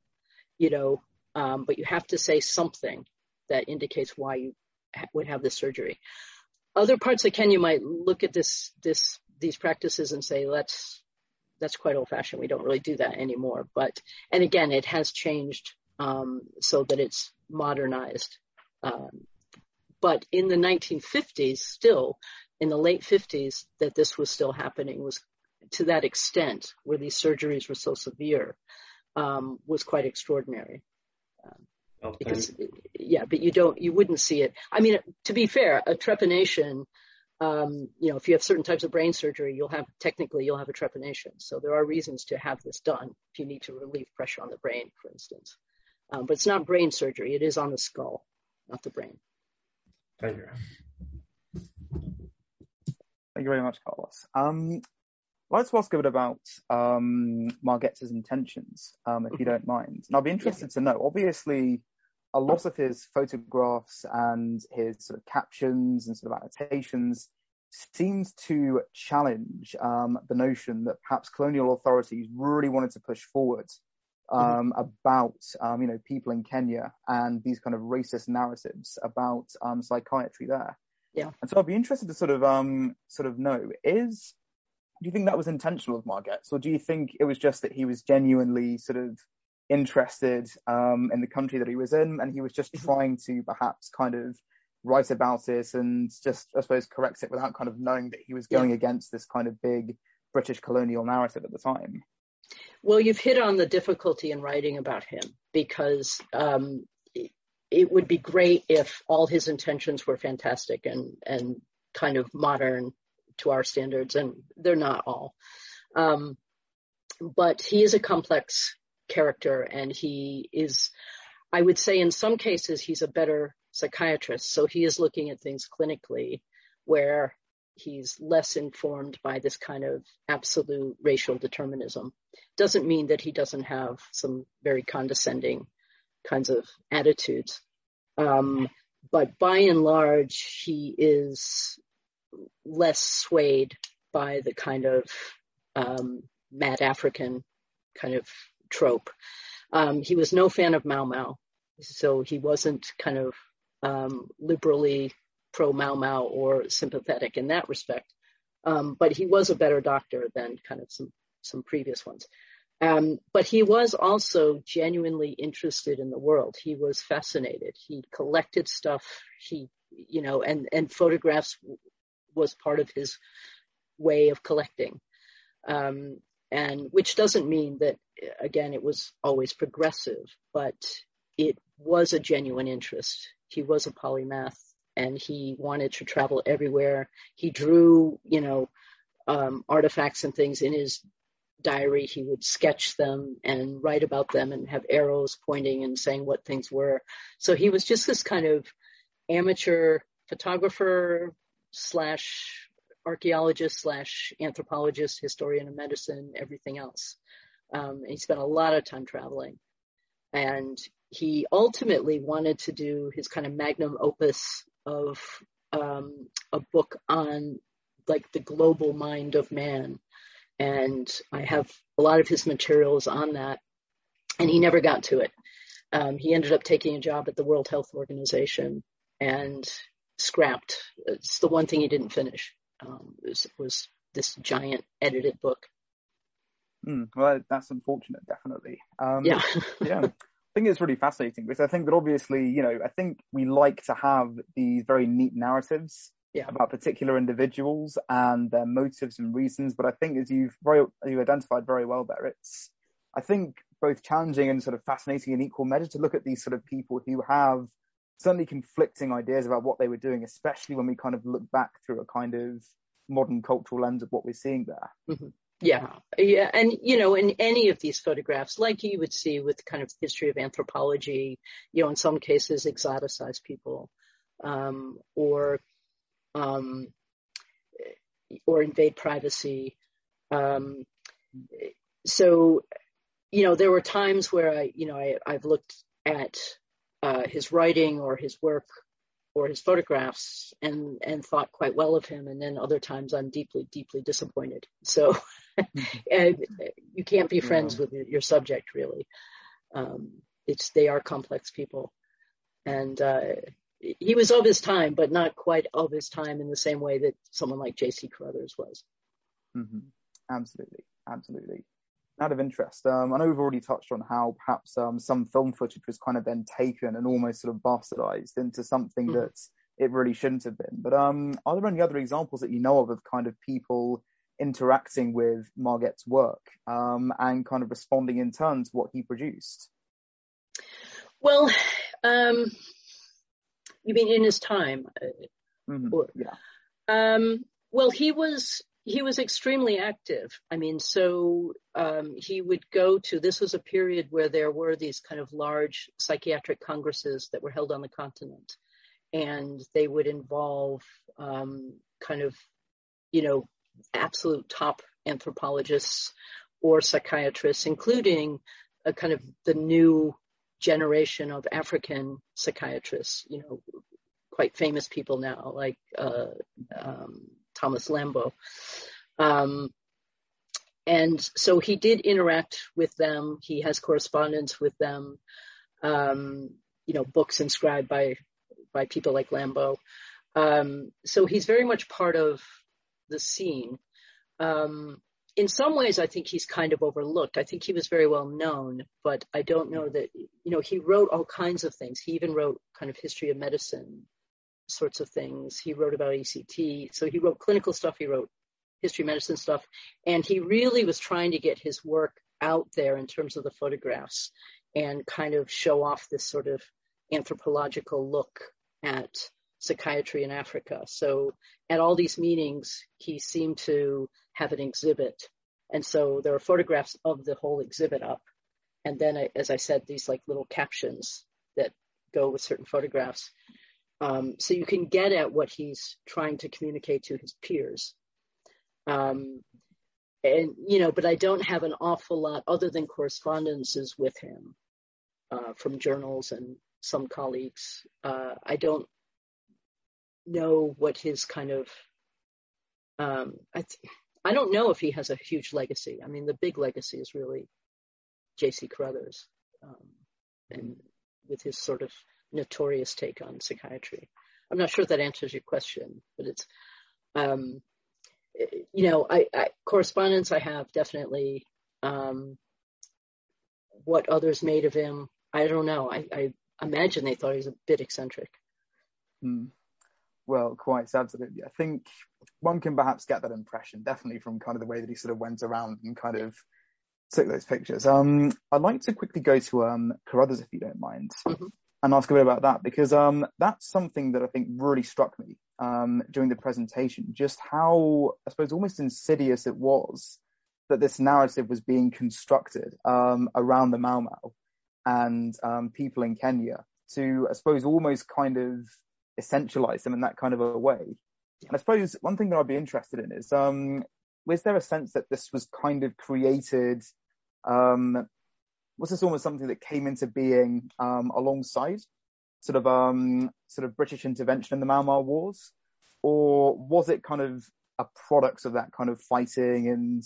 you know, um, but you have to say something that indicates why you ha- would have this surgery. Other parts of Kenya might look at this, this, these practices and say, let's, that's quite old fashioned. We don't really do that anymore. But, and again, it has changed, um, so that it's modernized. Um, but in the 1950s, still in the late 50s, that this was still happening was to that extent, where these surgeries were so severe, um, was quite extraordinary. Um, oh, because yeah, but you don't, you wouldn't see it. I mean, to be fair, a trepanation, um, you know, if you have certain types of brain surgery, you'll have technically you'll have a trepanation. So there are reasons to have this done if you need to relieve pressure on the brain, for instance. Um, but it's not brain surgery; it is on the skull, not the brain. Thank you. Thank you very much, Carlos. Um, Let's ask a bit about um, Margetts' intentions, um, if you don't mind. And I'd be interested to know, obviously, a lot of his photographs and his sort of captions and sort of annotations seems to challenge um, the notion that perhaps colonial authorities really wanted to push forward um, mm-hmm. about, um, you know, people in Kenya and these kind of racist narratives about um, psychiatry there. Yeah. And so I'd be interested to sort of, um, sort of know, is do you think that was intentional of Margetts, or do you think it was just that he was genuinely sort of interested um, in the country that he was in, and he was just mm-hmm. trying to perhaps kind of write about it and just, I suppose, correct it without kind of knowing that he was going yeah. against this kind of big British colonial narrative at the time? Well, you've hit on the difficulty in writing about him because um, it would be great if all his intentions were fantastic and and kind of modern to our standards, and they're not all. Um, but he is a complex character, and he is, I would say, in some cases, he's a better psychiatrist. So he is looking at things clinically, where he's less informed by this kind of absolute racial determinism. Doesn't mean that he doesn't have some very condescending kinds of attitudes. Um, but by and large, he is less swayed by the kind of um, mad African kind of trope. Um, he was no fan of Mau Mau, so he wasn't kind of um, liberally pro Mau Mau or sympathetic in that respect. Um, but he was a better doctor than kind of some some previous ones. Um, but he was also genuinely interested in the world. He was fascinated. He collected stuff. He, you know, and and photographs was part of his way of collecting. Um, and which doesn't mean that, again, it was always progressive, but it was a genuine interest. He was a polymath and he wanted to travel everywhere. He drew, you know, um, artifacts and things in his diary. He would sketch them and write about them and have arrows pointing and saying what things were. So he was just this kind of amateur photographer, slash archaeologist slash anthropologist, historian of medicine, everything else. Um, he spent a lot of time traveling. And he ultimately wanted to do his kind of magnum opus of um, a book on like the global mind of man. And I have a lot of his materials on that. And he never got to it. um, he ended up taking a job at the World Health Organization and scrapped. It's the one thing he didn't finish. Um, was, was this giant edited book. Mm, well, that's unfortunate, definitely. Um, yeah. (laughs) yeah. (laughs) I think it's really fascinating because I think that obviously, you know, I think we like to have these very neat narratives yeah. about particular individuals and their motives and reasons. But I think as you've very, you identified very well there, it's, I think both challenging and sort of fascinating in equal measure to look at these sort of people who have certainly conflicting ideas about what they were doing, especially when we kind of look back through a kind of modern cultural lens of what we're seeing there. Mm-hmm. Yeah, yeah, and you know, in any of these photographs, like you would see with kind of history of anthropology, you know, in some cases exoticize people, um, or um, or invade privacy. Um, so, you know, there were times where I, you know, I, I've looked at uh, his writing or his work or his photographs and and thought quite well of him and then other times i'm deeply deeply disappointed so (laughs) and you can't be friends yeah. with your subject really um, it's they are complex people and uh, he was of his time but not quite of his time in the same way that someone like jc carothers was mm-hmm. absolutely absolutely out of interest, um, I know we've already touched on how perhaps um, some film footage was kind of then taken and almost sort of bastardized into something mm. that it really shouldn't have been. But um, are there any other examples that you know of of kind of people interacting with Margetts' work um, and kind of responding in turn to what he produced? Well, um, you mean in his time? Mm-hmm. Or, yeah. Um, well, he was he was extremely active. I mean, so um, he would go to, this was a period where there were these kind of large psychiatric congresses that were held on the continent. And they would involve um, kind of, you know, absolute top anthropologists or psychiatrists, including a kind of the new generation of African psychiatrists, you know, quite famous people now, like uh, um, Thomas Lambo. Um, and so he did interact with them. He has correspondence with them. Um, you know, books inscribed by by people like Lambo. Um, so he's very much part of the scene. Um, in some ways, I think he's kind of overlooked. I think he was very well known, but I don't know that, you know, he wrote all kinds of things. He even wrote kind of history of medicine sorts of things. He wrote about ECT. So he wrote clinical stuff. He wrote history of medicine stuff. And he really was trying to get his work out there in terms of the photographs and kind of show off this sort of anthropological look at psychiatry in Africa. So at all these meetings, he seemed to have an exhibit. And so there are photographs of the whole exhibit up. And then, as I said, these like little captions that go with certain photographs. Um, so you can get at what he's trying to communicate to his peers. Um, and, you know, but I don't have an awful lot other than correspondences with him uh, from journals and some colleagues. Uh, I don't know what his kind of, um, I, th- I don't know if he has a huge legacy. I mean, the big legacy is really J.C. Carothers um, and with his sort of notorious take on psychiatry. I'm not sure that answers your question, but it's, um, you know, I, I, correspondence I have definitely. Um, what others made of him, I don't know. I, I imagine they thought he was a bit eccentric. Hmm. Well, quite absolutely. I think one can perhaps get that impression, definitely from kind of the way that he sort of went around and kind of took those pictures. Um, I'd like to quickly go to um, Carothers, if you don't mind. Mm-hmm and ask a bit about that because um, that's something that I think really struck me um, during the presentation. Just how, I suppose, almost insidious it was that this narrative was being constructed um, around the Mau Mau and um, people in Kenya to, I suppose, almost kind of essentialize them in that kind of a way. And I suppose one thing that I'd be interested in is, um, was there a sense that this was kind of created um, was this almost something that came into being um, alongside sort of um, sort of British intervention in the Mau Wars, or was it kind of a product of that kind of fighting and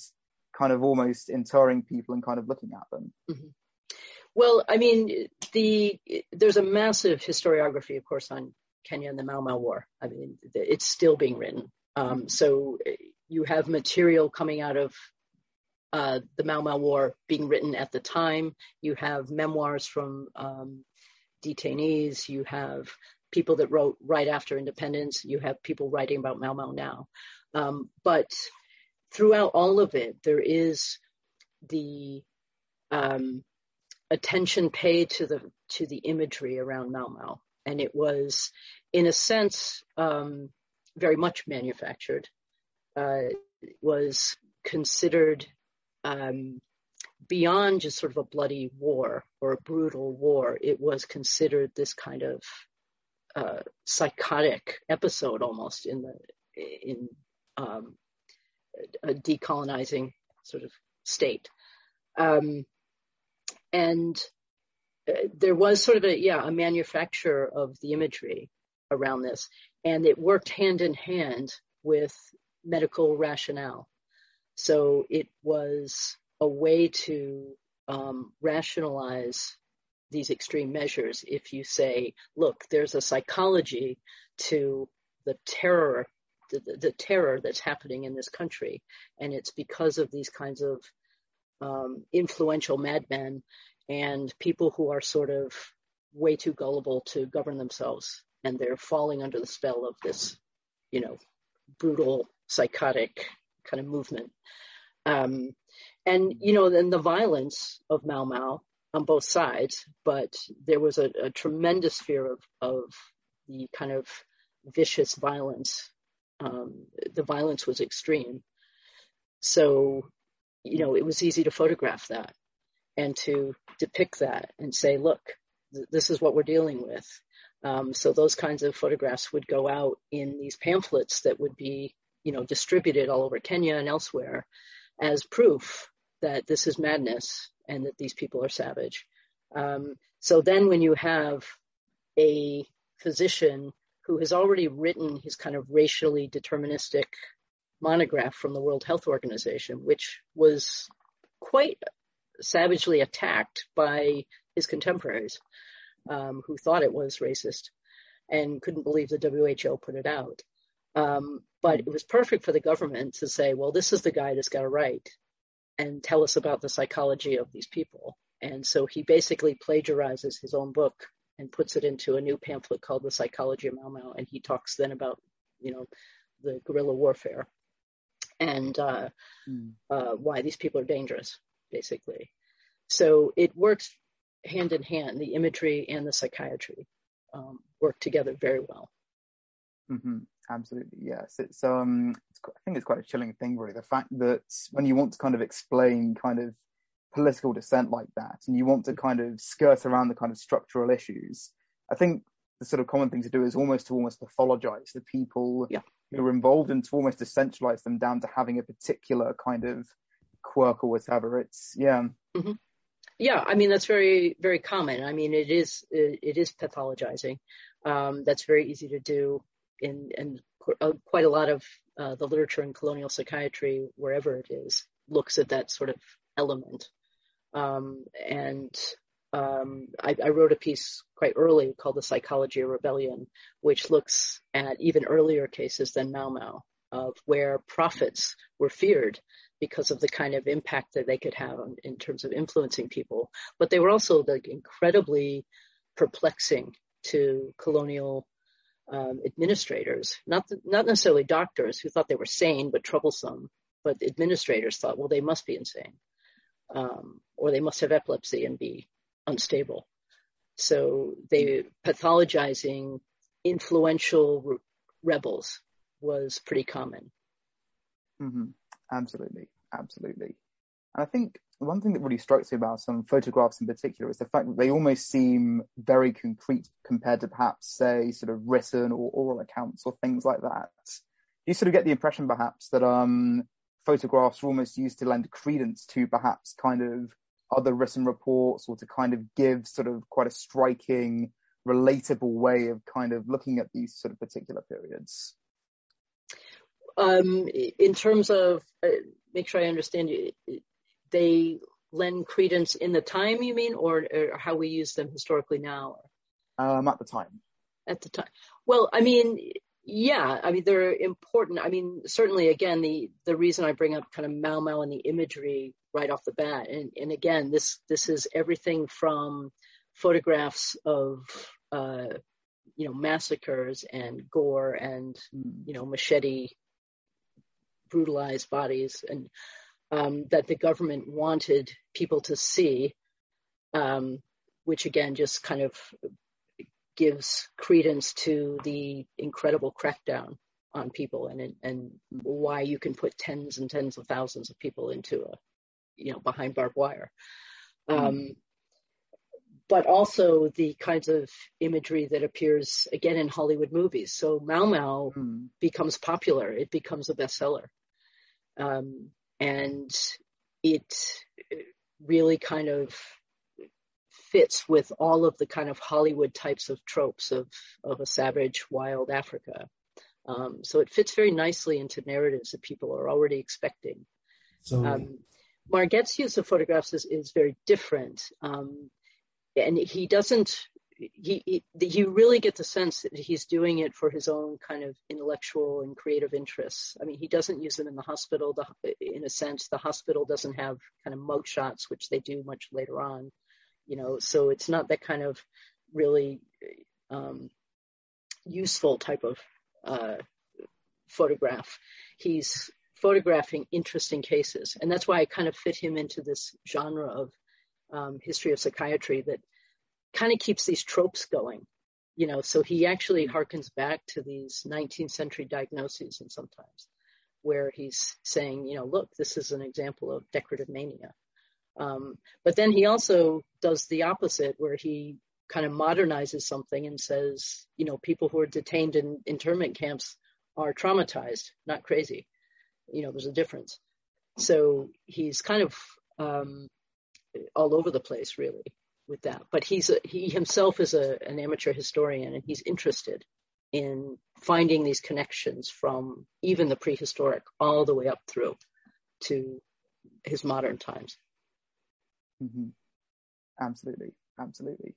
kind of almost interring people and kind of looking at them? Mm-hmm. Well, I mean, the there's a massive historiography, of course, on Kenya and the Mau Mau War. I mean, it's still being written. Um, so you have material coming out of uh, the Mau Mau War being written at the time. You have memoirs from um, detainees. You have people that wrote right after independence. You have people writing about Mau Mau now. Um, but throughout all of it, there is the um, attention paid to the to the imagery around Mau Mau, and it was, in a sense, um, very much manufactured. Uh, was considered um, beyond just sort of a bloody war or a brutal war. It was considered this kind of uh, psychotic episode almost in the in um, a decolonizing sort of state. Um, and there was sort of a yeah a manufacture of the imagery around this, and it worked hand in hand with medical rationale. So it was a way to um, rationalize these extreme measures. If you say, look, there's a psychology to the terror, the, the, terror that's happening in this country, and it's because of these kinds of um, influential madmen and people who are sort of way too gullible to govern themselves, and they're falling under the spell of this, you know, brutal, psychotic kind of movement. Um, and you know, then the violence of Mau Mau on both sides, but there was a, a tremendous fear of, of the kind of vicious violence. Um, the violence was extreme. So, you know, it was easy to photograph that and to depict that and say, look, th- this is what we're dealing with. Um, so those kinds of photographs would go out in these pamphlets that would be, you know, distributed all over Kenya and elsewhere as proof that this is madness and that these people are savage. Um, so then when you have a physician who has already written his kind of racially deterministic monograph from the World Health Organization, which was quite savagely attacked by his contemporaries um, who thought it was racist and couldn't believe the WHO put it out. Um, but it was perfect for the government to say, well, this is the guy that's got it right and tell us about the psychology of these people. And so he basically plagiarizes his own book and puts it into a new pamphlet called The Psychology of Mau Mau. And he talks then about, you know, the guerrilla warfare and uh, mm. uh, why these people are dangerous, basically. So it works hand in hand. The imagery and the psychiatry um, work together very well. Mm-hmm. Absolutely, yes. It's um, it's, I think it's quite a chilling thing, really. The fact that when you want to kind of explain kind of political dissent like that, and you want to kind of skirt around the kind of structural issues, I think the sort of common thing to do is almost to almost pathologize the people yeah. who are involved and to almost essentialize them down to having a particular kind of quirk or whatever. It's yeah. Mm-hmm. Yeah, I mean that's very very common. I mean it is it, it is pathologizing. Um, that's very easy to do in, and uh, quite a lot of uh, the literature in colonial psychiatry, wherever it is, looks at that sort of element. Um, and um, I, I, wrote a piece quite early called The Psychology of Rebellion, which looks at even earlier cases than Mau Mau, of where prophets were feared because of the kind of impact that they could have on, in terms of influencing people. But they were also like incredibly perplexing to colonial um, administrators, not not necessarily doctors who thought they were sane but troublesome, but administrators thought, well, they must be insane, um, or they must have epilepsy and be unstable. So they pathologizing influential re- rebels was pretty common. Mm-hmm. Absolutely, absolutely. And I think one thing that really strikes me about some photographs in particular is the fact that they almost seem very concrete compared to perhaps, say, sort of written or oral accounts or things like that. You sort of get the impression perhaps that um, photographs are almost used to lend credence to perhaps kind of other written reports or to kind of give sort of quite a striking, relatable way of kind of looking at these sort of particular periods. Um, in terms of, uh, make sure I understand you, they lend credence in the time, you mean, or, or how we use them historically now? Um, at the time. At the time. Well, I mean, yeah, I mean they're important. I mean, certainly, again, the the reason I bring up kind of Mau Mau and the imagery right off the bat, and and again, this this is everything from photographs of uh, you know massacres and gore and hmm. you know machete brutalized bodies and um, that the government wanted people to see, um, which again just kind of gives credence to the incredible crackdown on people and and why you can put tens and tens of thousands of people into a you know behind barbed wire. Um, but also the kinds of imagery that appears again in Hollywood movies. So Mau Mau mm. becomes popular; it becomes a bestseller, um, and it really kind of fits with all of the kind of Hollywood types of tropes of of a savage, wild Africa. Um, so it fits very nicely into narratives that people are already expecting. So. Um, use of photographs is, is very different. Um, and he doesn't he, he you really get the sense that he's doing it for his own kind of intellectual and creative interests. I mean, he doesn't use them in the hospital. The, in a sense, the hospital doesn't have kind of mug shots, which they do much later on. You know, so it's not that kind of really um, useful type of uh, photograph. He's photographing interesting cases, and that's why I kind of fit him into this genre of um, history of psychiatry that kind of keeps these tropes going. You know, so he actually harkens back to these 19th century diagnoses and sometimes where he's saying, you know, look, this is an example of decorative mania. Um, but then he also does the opposite where he kind of modernizes something and says, you know, people who are detained in internment camps are traumatized, not crazy. You know, there's a difference. So he's kind of um, all over the place, really with that. But he's a, he himself is a, an amateur historian, and he's interested in finding these connections from even the prehistoric all the way up through to his modern times. Mm-hmm. Absolutely, absolutely.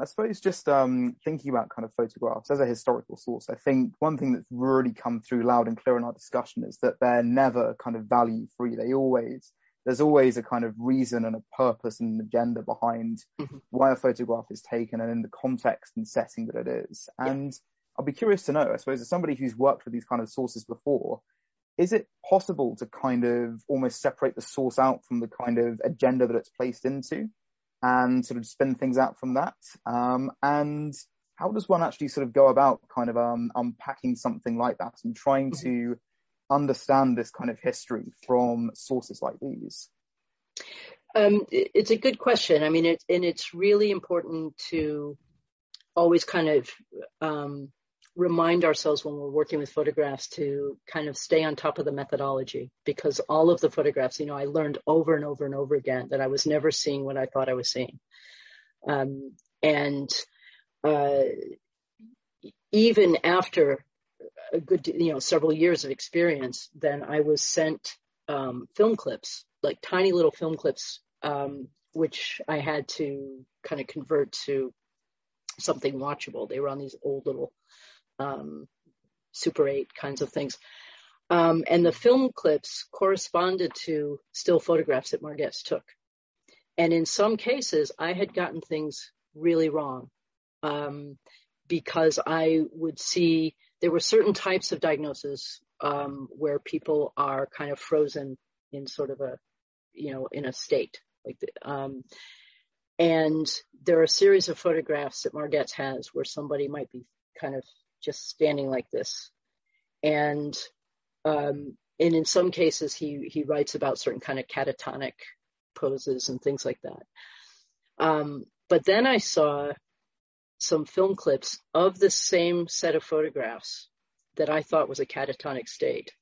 I suppose just um, thinking about kind of photographs as a historical source, I think one thing that's really come through loud and clear in our discussion is that they're never kind of value free. They always there's always a kind of reason and a purpose and an agenda behind mm-hmm. why a photograph is taken and in the context and setting that it is. And yeah. I'd be curious to know, I suppose, as somebody who's worked with these kind of sources before, is it possible to kind of almost separate the source out from the kind of agenda that it's placed into and sort of spin things out from that? Um, and how does one actually sort of go about kind of um, unpacking something like that and trying mm-hmm. to understand this kind of history from sources like these? Um, it's a good question. I mean, it, and it's really important to always kind of um, remind ourselves when we're working with photographs to kind of stay on top of the methodology because all of the photographs, you know, I learned over and over and over again that I was never seeing what I thought I was seeing. Um, and uh, even after a good, you know, several years of experience, then I was sent um, film clips, like tiny little film clips, um, which I had to kind of convert to something watchable. They were on these old little um, Super 8 kinds of things. Um, and the film clips corresponded to still photographs that Margetts took. And in some cases, I had gotten things really wrong um, because I would see there were certain types of diagnosis um, where people are kind of frozen in sort of a, you know, in a state like, the, um, and there are a series of photographs that Margetts has where somebody might be kind of just standing like this, and um, and in some cases he he writes about certain kind of catatonic poses and things like that. Um, but then I saw some film clips of the same set of photographs that I thought was a catatonic state.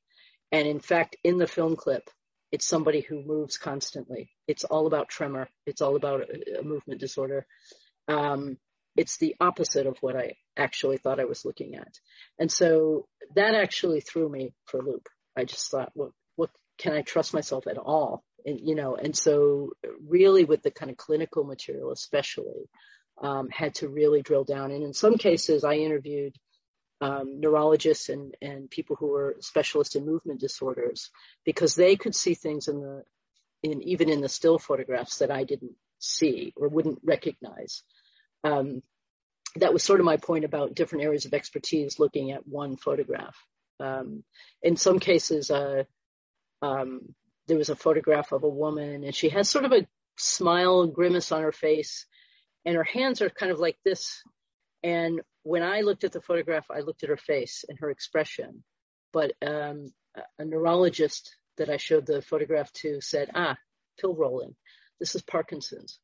And in fact, in the film clip, it's somebody who moves constantly. It's all about tremor. It's all about a, a movement disorder. Um, it's the opposite of what I actually thought I was looking at. And so that actually threw me for a loop. I just thought, well, what can I trust myself at all and, you know, and so really with the kind of clinical material, especially, um, had to really drill down. And in some cases, I interviewed um, neurologists and, and people who were specialists in movement disorders because they could see things in the in even in the still photographs that I didn't see or wouldn't recognize. Um, that was sort of my point about different areas of expertise looking at one photograph. Um, in some cases, uh, um, there was a photograph of a woman and she has sort of a smile grimace on her face and her hands are kind of like this. And when I looked at the photograph, I looked at her face and her expression. But um, a neurologist that I showed the photograph to said, ah, pill rolling. This is Parkinson's.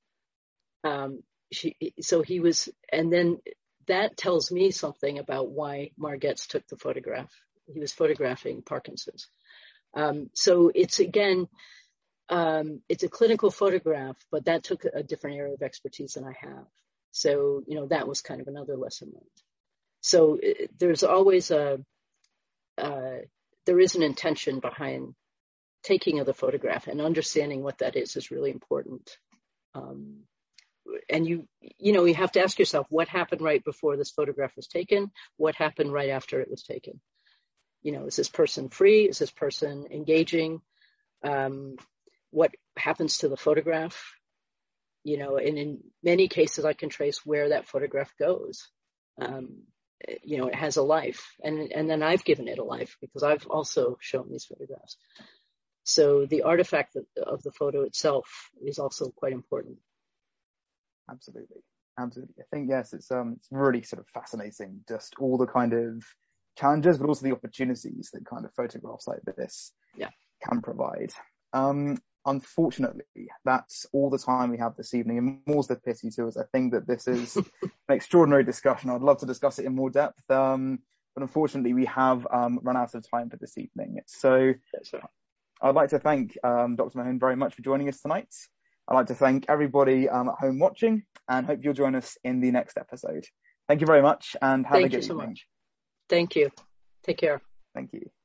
Um, she, so he was, and then that tells me something about why Margetts took the photograph. He was photographing Parkinson's. Um, so it's again, um, it's a clinical photograph, but that took a different area of expertise than I have. So, you know, that was kind of another lesson learned. So it, there's always a, uh, there is an intention behind taking of the photograph and understanding what that is is really important. Um, and you, you know, you have to ask yourself what happened right before this photograph was taken, what happened right after it was taken. You know, is this person free? Is this person engaging? Um, what happens to the photograph? You know, and in many cases, I can trace where that photograph goes. Um, you know, it has a life, and and then I've given it a life because I've also shown these photographs. So the artifact of the photo itself is also quite important. Absolutely. Absolutely. I think, yes, it's, um, it's really sort of fascinating, just all the kind of challenges, but also the opportunities that kind of photographs like this yeah. can provide. Um, unfortunately, that's all the time we have this evening, and more's the pity to us. I think that this is (laughs) an extraordinary discussion. I'd love to discuss it in more depth, um, but unfortunately, we have um, run out of time for this evening. So, I'd like to thank um, Dr. Mahon very much for joining us tonight. I'd like to thank everybody um, at home watching and hope you'll join us in the next episode. Thank you very much and have thank a good you so evening. Much. Thank you. Take care. Thank you.